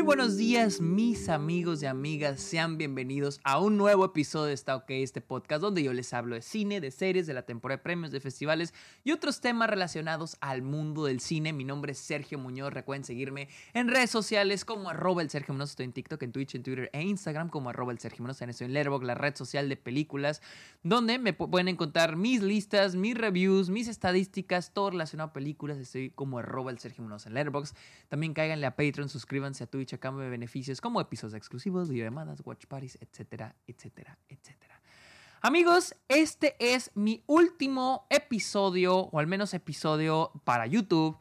Muy buenos días, mis amigos y amigas. Sean bienvenidos a un nuevo episodio de Está OK, este podcast donde yo les hablo de cine, de series, de la temporada de premios, de festivales y otros temas relacionados al mundo del cine. Mi nombre es Sergio Muñoz. Recuerden seguirme en redes sociales como arroba el Sergio Muñoz. Estoy en TikTok, en Twitch, en Twitter e Instagram como arroba el Sergio Muñoz. Estoy en Letterboxd, la red social de películas, donde me pueden encontrar mis listas, mis reviews, mis estadísticas, todo relacionado a películas. Estoy como arroba el Sergio Muñoz en Letterboxd. También cáiganle a Patreon, suscríbanse a Twitch a cambio de beneficios como episodios exclusivos, videollamadas, watch parties, etcétera, etcétera, etcétera. Amigos, este es mi último episodio, o al menos episodio para YouTube,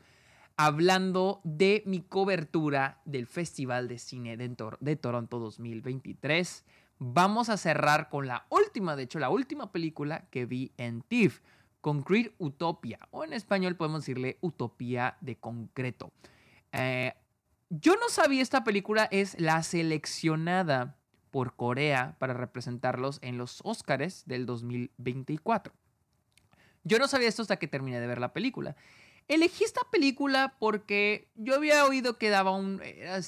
hablando de mi cobertura del Festival de Cine de, de Toronto 2023. Vamos a cerrar con la última, de hecho, la última película que vi en TIFF, Concrete Utopia, o en español podemos decirle Utopía de Concreto. Eh, yo no sabía esta película es la seleccionada por Corea para representarlos en los Oscars del 2024. Yo no sabía esto hasta que terminé de ver la película. Elegí esta película porque yo había oído que daba un... Eh,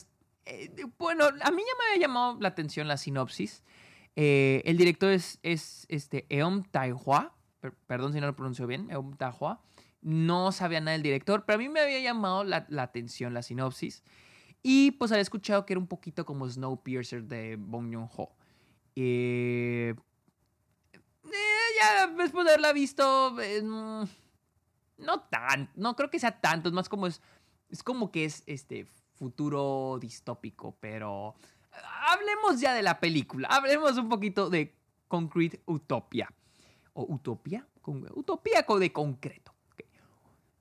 bueno, a mí ya me había llamado la atención la sinopsis. Eh, el director es, es este, Eom Taihua. Perdón si no lo pronuncio bien. Eom Taihua. No sabía nada del director, pero a mí me había llamado la, la atención la sinopsis. Y pues había escuchado que era un poquito como Snowpiercer de Bong Joon-ho. Eh, ya después de haberla visto, eh, no tan, no creo que sea tanto, es más como es, es como que es este futuro distópico, pero hablemos ya de la película, hablemos un poquito de Concrete Utopia. ¿O Utopia? Utopía de concreto.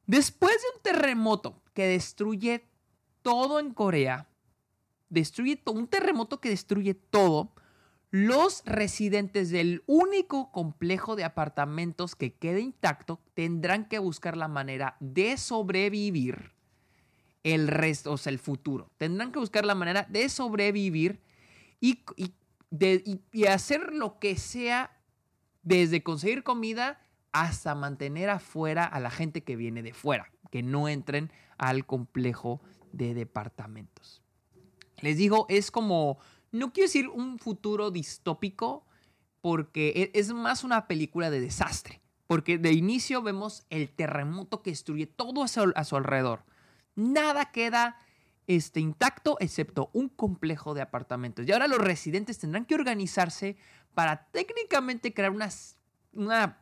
Después de un terremoto que destruye todo en Corea, destruye todo, un terremoto que destruye todo, los residentes del único complejo de apartamentos que quede intacto tendrán que buscar la manera de sobrevivir el resto, o sea, el futuro. Tendrán que buscar la manera de sobrevivir y, y hacer lo que sea, desde conseguir comida hasta mantener afuera a la gente que viene de fuera, que no entren al complejo de departamentos. Les digo, es como, no quiero decir un futuro distópico, porque e, es más una película de desastre. Porque de inicio vemos el terremoto que destruye todo a su, alrededor. Nada queda este, intacto excepto un complejo de apartamentos. Y ahora los residentes tendrán que organizarse para técnicamente crear una, una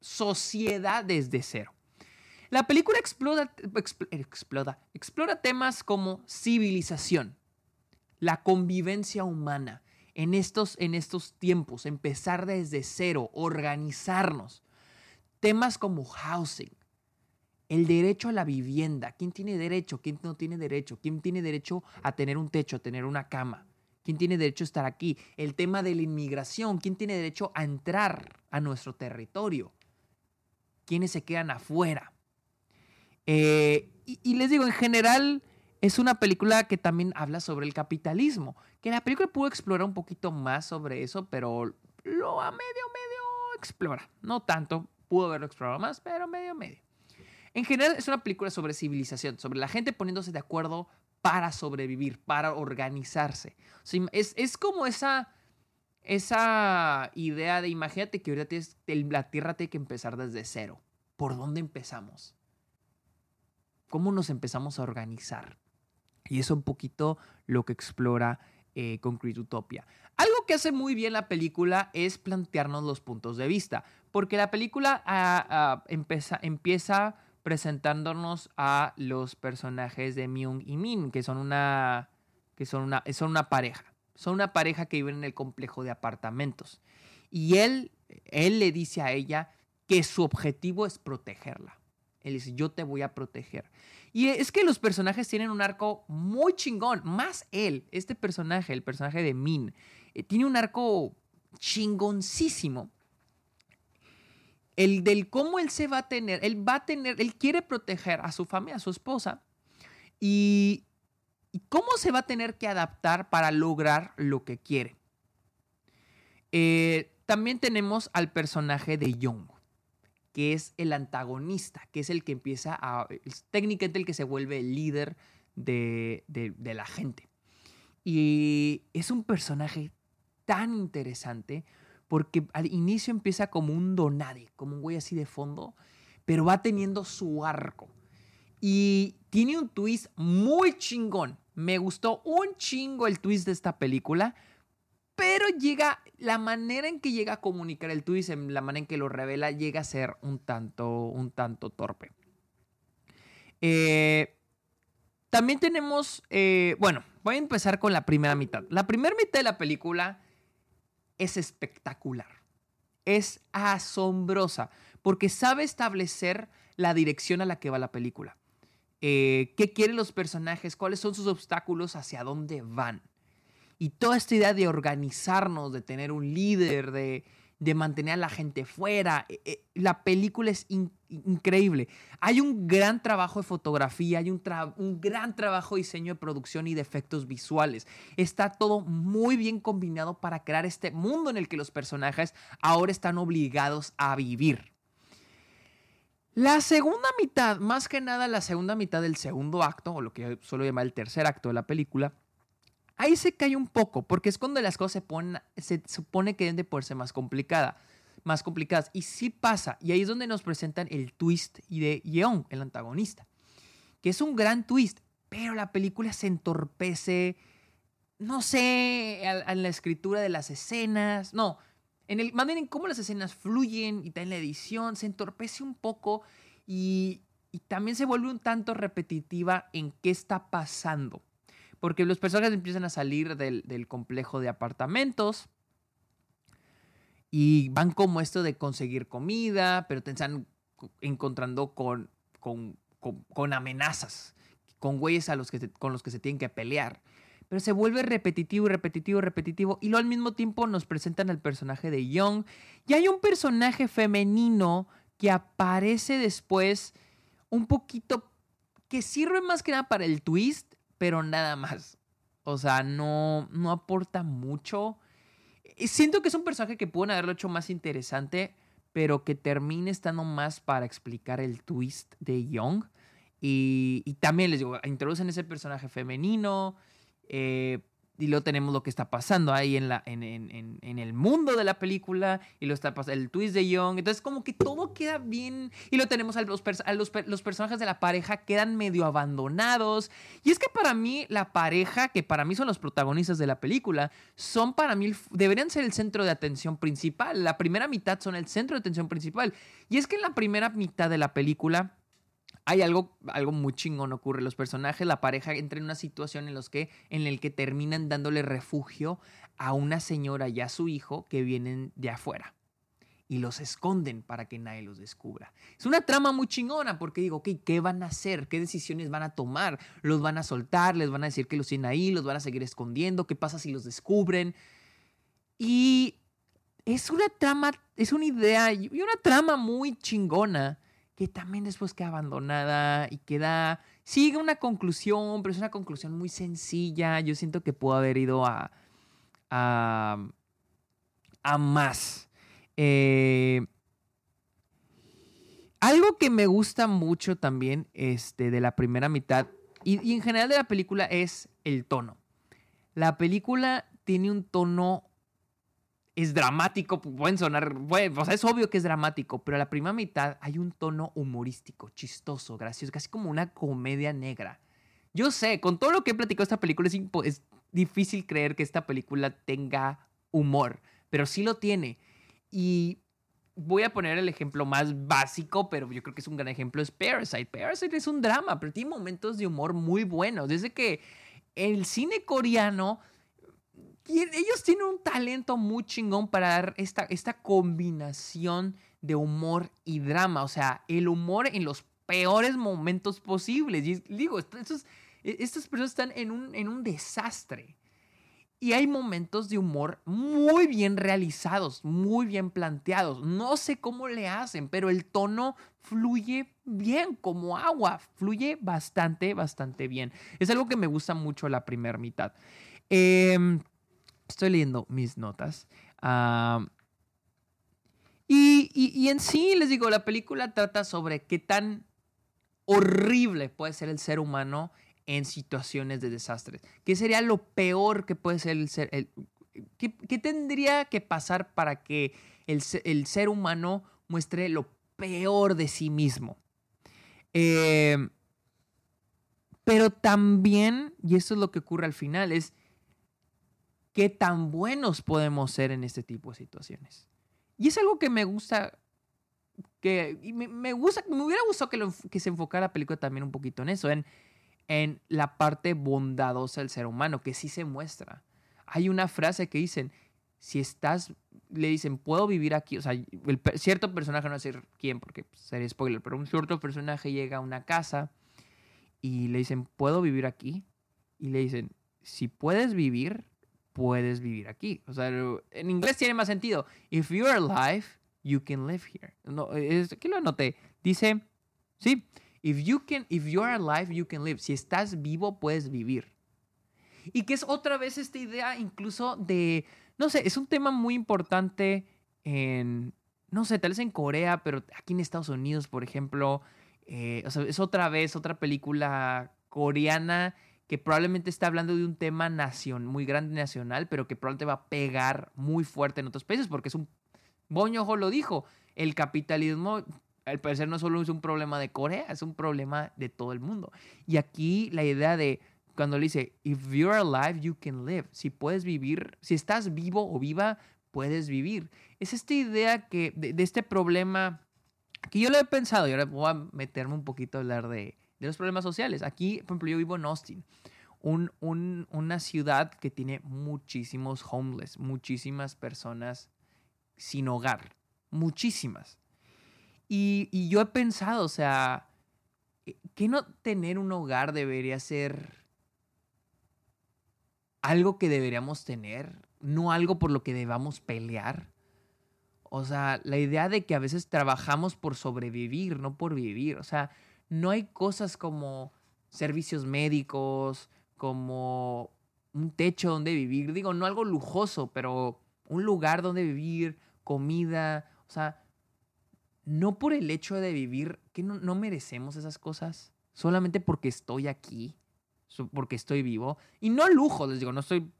sociedad desde cero. La película explora, explora temas como civilización, la convivencia humana en estos, en estos tiempos, empezar desde cero, organizarnos. Temas como housing, el derecho a la vivienda, quién tiene derecho, quién no tiene derecho, quién tiene derecho a tener un techo, a tener una cama, quién tiene derecho a estar aquí, el tema de la inmigración, quién tiene derecho a entrar a nuestro territorio, quiénes se quedan afuera. Eh, y, les digo, en general es una película que también habla sobre el capitalismo, que la película pudo explorar un poquito más sobre eso, pero lo a medio, medio explora. No tanto, pudo haberlo explorado más, pero medio, medio. En general es una película sobre civilización, sobre la gente poniéndose de acuerdo para sobrevivir, para organizarse. es, es, como esa, esa idea de, imagínate que ahorita la Tierra tiene que empezar desde cero. ¿Por dónde empezamos? Cómo nos empezamos a organizar. Y eso un poquito lo que explora eh, Concrete Utopia. Algo que hace muy bien la película es plantearnos los puntos de vista, porque la película ah, ah, empieza, presentándonos a los personajes de Myung y Min, que son una, que son una, son una pareja. Son una pareja que vive en el complejo de apartamentos. Y él, él le dice a ella que su objetivo es protegerla. Él dice, yo te voy a proteger. Y es que los personajes tienen un arco muy chingón. Más él, este personaje, el personaje de Min, eh, tiene un arco chingoncísimo. El del cómo él se va a tener, él va a tener, él quiere proteger a su familia, a su esposa. Y, cómo se va a tener que adaptar para lograr lo que quiere. Eh, también tenemos al personaje de Young que es el antagonista, que es el que empieza a, es técnicamente el que se vuelve el líder de, la gente. Y es un personaje tan interesante porque al inicio empieza como un donade, como un güey así de fondo, pero va teniendo su arco. Y tiene un twist muy chingón. Me gustó un chingo el twist de esta película, pero llega, la manera en que llega a comunicar el twist, la manera en que lo revela, llega a ser un tanto, un tanto torpe. Eh, también tenemos, eh, bueno, voy a empezar con la primera mitad. La primera mitad de la película es espectacular. Es asombrosa porque sabe establecer la dirección a la que va la película. Eh, qué quieren los personajes, cuáles son sus obstáculos, hacia dónde van. Y toda esta idea de organizarnos, de tener un líder, de, de mantener a la gente fuera. Eh, eh, la película es increíble. Hay un gran trabajo de fotografía, hay un, un, gran trabajo de diseño de producción y de efectos visuales. Está todo muy bien combinado para crear este mundo en el que los personajes ahora están obligados a vivir. La segunda mitad, más que nada la segunda mitad del segundo acto, o lo que suelo llamar el tercer acto de la película, Ahí se cae un poco, porque es cuando las cosas se, ponen, se supone que deben de ponerse más complicada, más complicadas. Y sí pasa, y ahí es donde nos presentan el twist de Yeon, el antagonista, que es un gran twist, pero la película se entorpece, no sé, en la escritura de las escenas, no, en el, más bien en cómo las escenas fluyen y en la edición, se entorpece un poco y, y también se vuelve un tanto repetitiva en qué está pasando. Porque los personajes empiezan a salir del, complejo de apartamentos y van como esto de conseguir comida, pero te están encontrando con, con, amenazas, con güeyes a los que con los que se tienen que pelear. Pero se vuelve repetitivo repetitivo repetitivo. Y luego al mismo tiempo nos presentan al personaje de Young. Y hay un personaje femenino que aparece después un poquito que sirve más que nada para el twist pero nada más. O sea, no, no aporta mucho. Siento que es un personaje que pueden haberlo hecho más interesante, pero que termine estando más para explicar el twist de Young. Y, y también les digo, introducen ese personaje femenino. Eh, y luego tenemos lo que está pasando ahí en, la, en, en, en el mundo de la película y lo está pasando el twist de Young. Entonces como que todo queda bien y lo tenemos a los, a los, los, personajes de la pareja quedan medio abandonados. Y es que para mí la pareja, que para mí son los protagonistas de la película, son para mí, deberían ser el centro de atención principal. La primera mitad son el centro de atención principal. Y es que en la primera mitad de la película hay algo, algo muy chingón ocurre. Los personajes, la pareja entra en una situación en, los que, en el que terminan dándole refugio a una señora y a su hijo que vienen de afuera. Y los esconden para que nadie los descubra. Es una trama muy chingona porque digo, ok, ¿qué van a hacer? ¿Qué decisiones van a tomar? ¿Los van a soltar? ¿Les van a decir que los tienen ahí? ¿Los van a seguir escondiendo? ¿Qué pasa si los descubren? Y es una trama, es una idea y una trama muy chingona que también después queda abandonada y queda, sigue una conclusión, pero es una conclusión muy sencilla. Yo siento que puedo haber ido a, a, a más. Eh, algo que me gusta mucho también este, de la primera mitad y en general de la película es el tono. La película tiene un tono es dramático, pueden sonar, bueno, o sea, es obvio que es dramático, pero a la primera mitad hay un tono humorístico, chistoso, gracioso, casi como una comedia negra. Yo sé, con todo lo que he platicado esta película, es, es difícil creer que esta película tenga humor, pero sí lo tiene. Y voy a poner el ejemplo más básico, pero yo creo que es un gran ejemplo, es Parasite. Parasite es un drama, pero tiene momentos de humor muy buenos. Desde que el cine coreano ellos tienen un talento muy chingón para dar esta, esta combinación de humor y drama. O sea, el humor en los peores momentos posibles. Y digo, e, estas personas están en un, en un desastre. Y hay momentos de humor muy bien realizados, muy bien planteados. No sé cómo le hacen, pero el tono fluye bien, como agua. Fluye bastante, bastante bien. Es algo que me gusta mucho la primera mitad. Eh, Estoy leyendo mis notas. y, en sí, les digo, la película trata sobre qué tan horrible puede ser el ser humano en situaciones de desastres. ¿Qué sería lo peor que puede ser el ser? ¿qué, tendría que pasar para que el, ser humano muestre lo peor de sí mismo? Em, pero también, y esto es lo que ocurre al final, es qué tan buenos podemos ser en este tipo de situaciones. Y es algo que me gusta que me, gusta, me hubiera gustado que, se enfocara la película también un poquito en eso, en, en la parte bondadosa del ser humano, que sí se muestra. Hay una frase que dicen, si estás, le dicen, puedo vivir aquí, o sea, cierto personaje, no sé quién, porque sería spoiler, pero un cierto personaje llega a una casa y le dicen, ¿puedo vivir aquí? Y le dicen, si puedes vivir, puedes vivir aquí. O sea, en inglés tiene más sentido. If you're alive, you can live here. No, es, aquí lo anoté. Dice, sí, if you can, if you are alive, you can live. Si estás vivo, puedes vivir. Y que es otra vez esta idea incluso de, no sé, es un tema muy importante en, no sé, tal vez en Corea, pero aquí en Estados Unidos, por ejemplo, eh, o sea, es otra vez otra película coreana que probablemente está hablando de un tema nación, muy grande nacional, pero que probablemente va a pegar muy fuerte en otros países, porque es un Boñojo lo dijo, el capitalismo al parecer no solo es un problema de Corea, es un problema de todo el mundo. Y aquí la idea de cuando le dice, if you're alive, you can live. Si puedes vivir, si estás vivo o viva, puedes vivir. Es esta idea que, de, este problema que yo lo he pensado y ahora voy a meterme un poquito a hablar de, los problemas sociales. Aquí, por ejemplo, yo vivo en Austin. Un, una ciudad que tiene muchísimos homeless, muchísimas personas sin hogar. Muchísimas. Y, yo he pensado, o sea, que no tener un hogar debería ser algo que deberíamos tener, no algo por lo que debamos pelear. O sea, la idea de que a veces trabajamos por sobrevivir, no por vivir. O sea, no hay cosas como servicios médicos, como un techo donde vivir. Digo, no algo lujoso, pero un lugar donde vivir, comida, o sea, no por el hecho de vivir, que no, merecemos esas cosas, solamente porque estoy aquí, porque estoy vivo, y no lujo, les digo, no estoy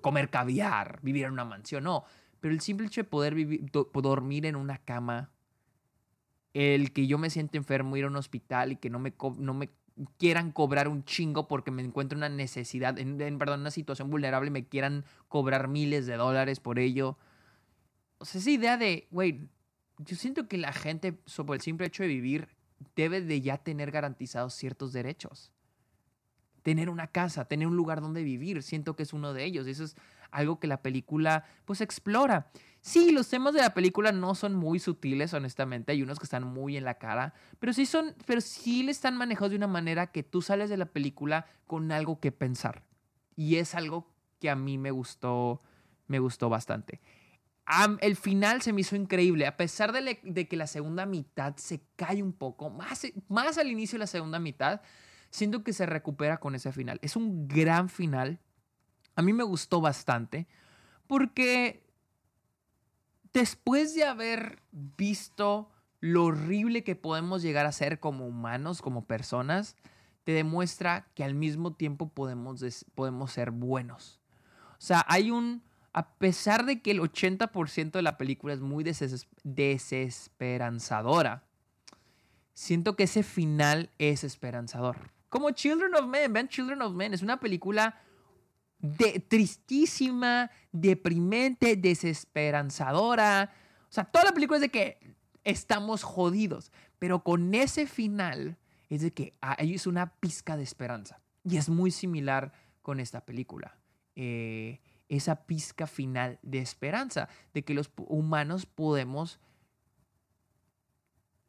comer caviar, vivir en una mansión, no, pero el simple hecho de poder vivir, dormir en una cama, el que yo me siente enfermo, ir a un hospital y que no me, no me quieran cobrar un chingo porque me encuentro en una necesidad, en perdón, una situación vulnerable, me quieran cobrar miles de dólares por ello o sea, esa idea de, güey, yo siento que la gente, sobre el simple hecho de vivir, debe de ya tener garantizados ciertos derechos. Tener una casa, tener un lugar donde vivir, siento que es uno de ellos. Eso es algo que la película, pues, explora. Sí, los temas de la película no son muy sutiles, honestamente. Hay unos que están muy en la cara, pero sí son, pero sí le están manejados de una manera que tú sales de la película con algo que pensar. Y es algo que a mí me gustó, me gustó bastante el final se me hizo increíble, a pesar de, que la segunda mitad se cae un poco, más, más al inicio de la segunda mitad, siento que se recupera con ese final. Es un gran final. A mí me gustó bastante porque después de haber visto lo horrible que podemos llegar a ser como humanos, como personas, te demuestra que al mismo tiempo podemos, podemos ser buenos. O sea, hay un a pesar de que el 80% de la película es muy desesperanzadora, siento que ese final es esperanzador. Como Children of Men, ven Children of Men, es una película de, tristísima, deprimente, desesperanzadora. O sea, toda la película es de que estamos jodidos, pero con ese final es de que hay es una pizca de esperanza. Y es muy similar con esta película. Eh, esa pizca final de esperanza, de que los humanos podemos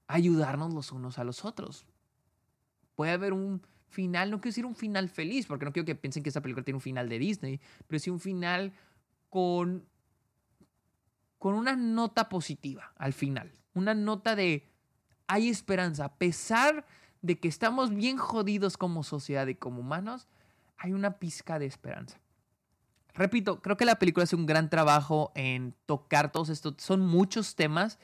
ayudarnos los unos a los otros. Puede haber un final, no quiero decir un final feliz, porque no quiero que piensen que esta película tiene un final de Disney, pero sí un final con, con una nota positiva al final. Una nota de hay esperanza, a pesar de que estamos bien jodidos como sociedad y como humanos, hay una pizca de esperanza. Repito, creo que la película hace un gran trabajo en tocar todos estos, son muchos temas,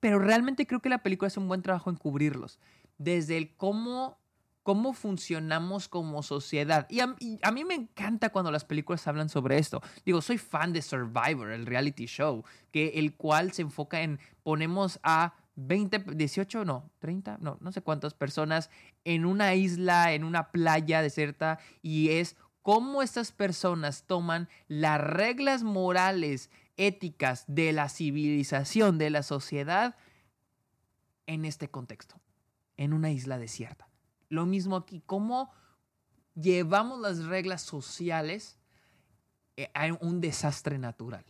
pero realmente creo que la película hace un buen trabajo en cubrirlos. Desde el cómo cómo funcionamos como sociedad. Y a, mí me encanta cuando las películas hablan sobre esto. Digo, soy fan de Survivor, el reality show, que el cual se enfoca en ponemos a 20, 18, no, 30, no, no sé cuántas personas en una isla, en una playa desierta y es cómo estas personas toman las reglas morales, éticas de la civilización, de la sociedad en este contexto, en una isla desierta. Lo mismo aquí, cómo llevamos las reglas sociales eh, a un desastre natural.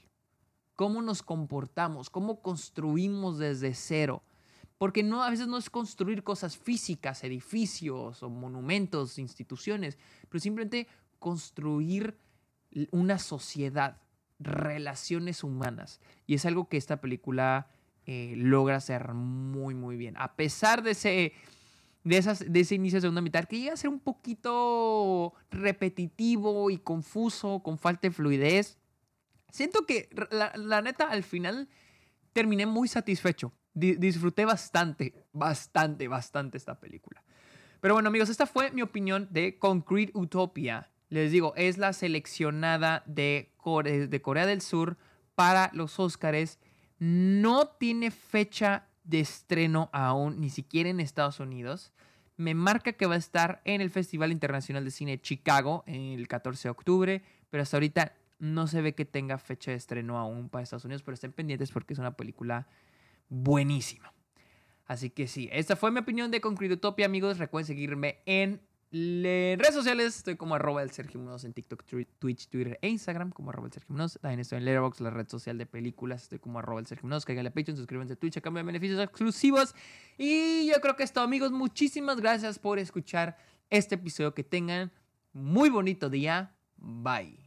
Cómo nos comportamos, cómo construimos desde cero. Porque no, a veces no es construir cosas físicas, edificios o monumentos, instituciones, pero simplemente construir una sociedad, relaciones humanas. Y es algo que esta película eh, logra hacer muy, muy bien. A pesar de ese de, esas, de ese inicio de segunda mitad que llega a ser un poquito repetitivo y confuso, con falta de fluidez. Siento que la, neta al final terminé muy satisfecho. disfruté bastante, bastante, bastante esta película. Pero bueno amigos, esta fue mi opinión de Concrete Utopia. Les digo, es la seleccionada de, de Corea del Sur para los Oscars. No tiene fecha de estreno aún, ni siquiera en Estados Unidos. Me marca que va a estar en el Festival Internacional de Cine Chicago el 14 de octubre, pero hasta ahorita no se ve que tenga fecha de estreno aún para Estados Unidos, pero estén pendientes porque es una película buenísima. Así que sí, esta fue mi opinión de Concrete Utopia, amigos. Recuerden seguirme en en redes sociales estoy como arroba el Sergio Munoz en TikTok, Twitch, Twitter e Instagram como arroba el Sergio Munoz. También estoy en Letterboxd, la red social de películas. Estoy como arroba el Sergio Munoz. Cáiganle a Patreon, suscríbanse a Twitch a cambio de beneficios exclusivos. Y yo creo que es todo, amigos. Muchísimas gracias por escuchar este episodio. Que tengan muy bonito día. Bye.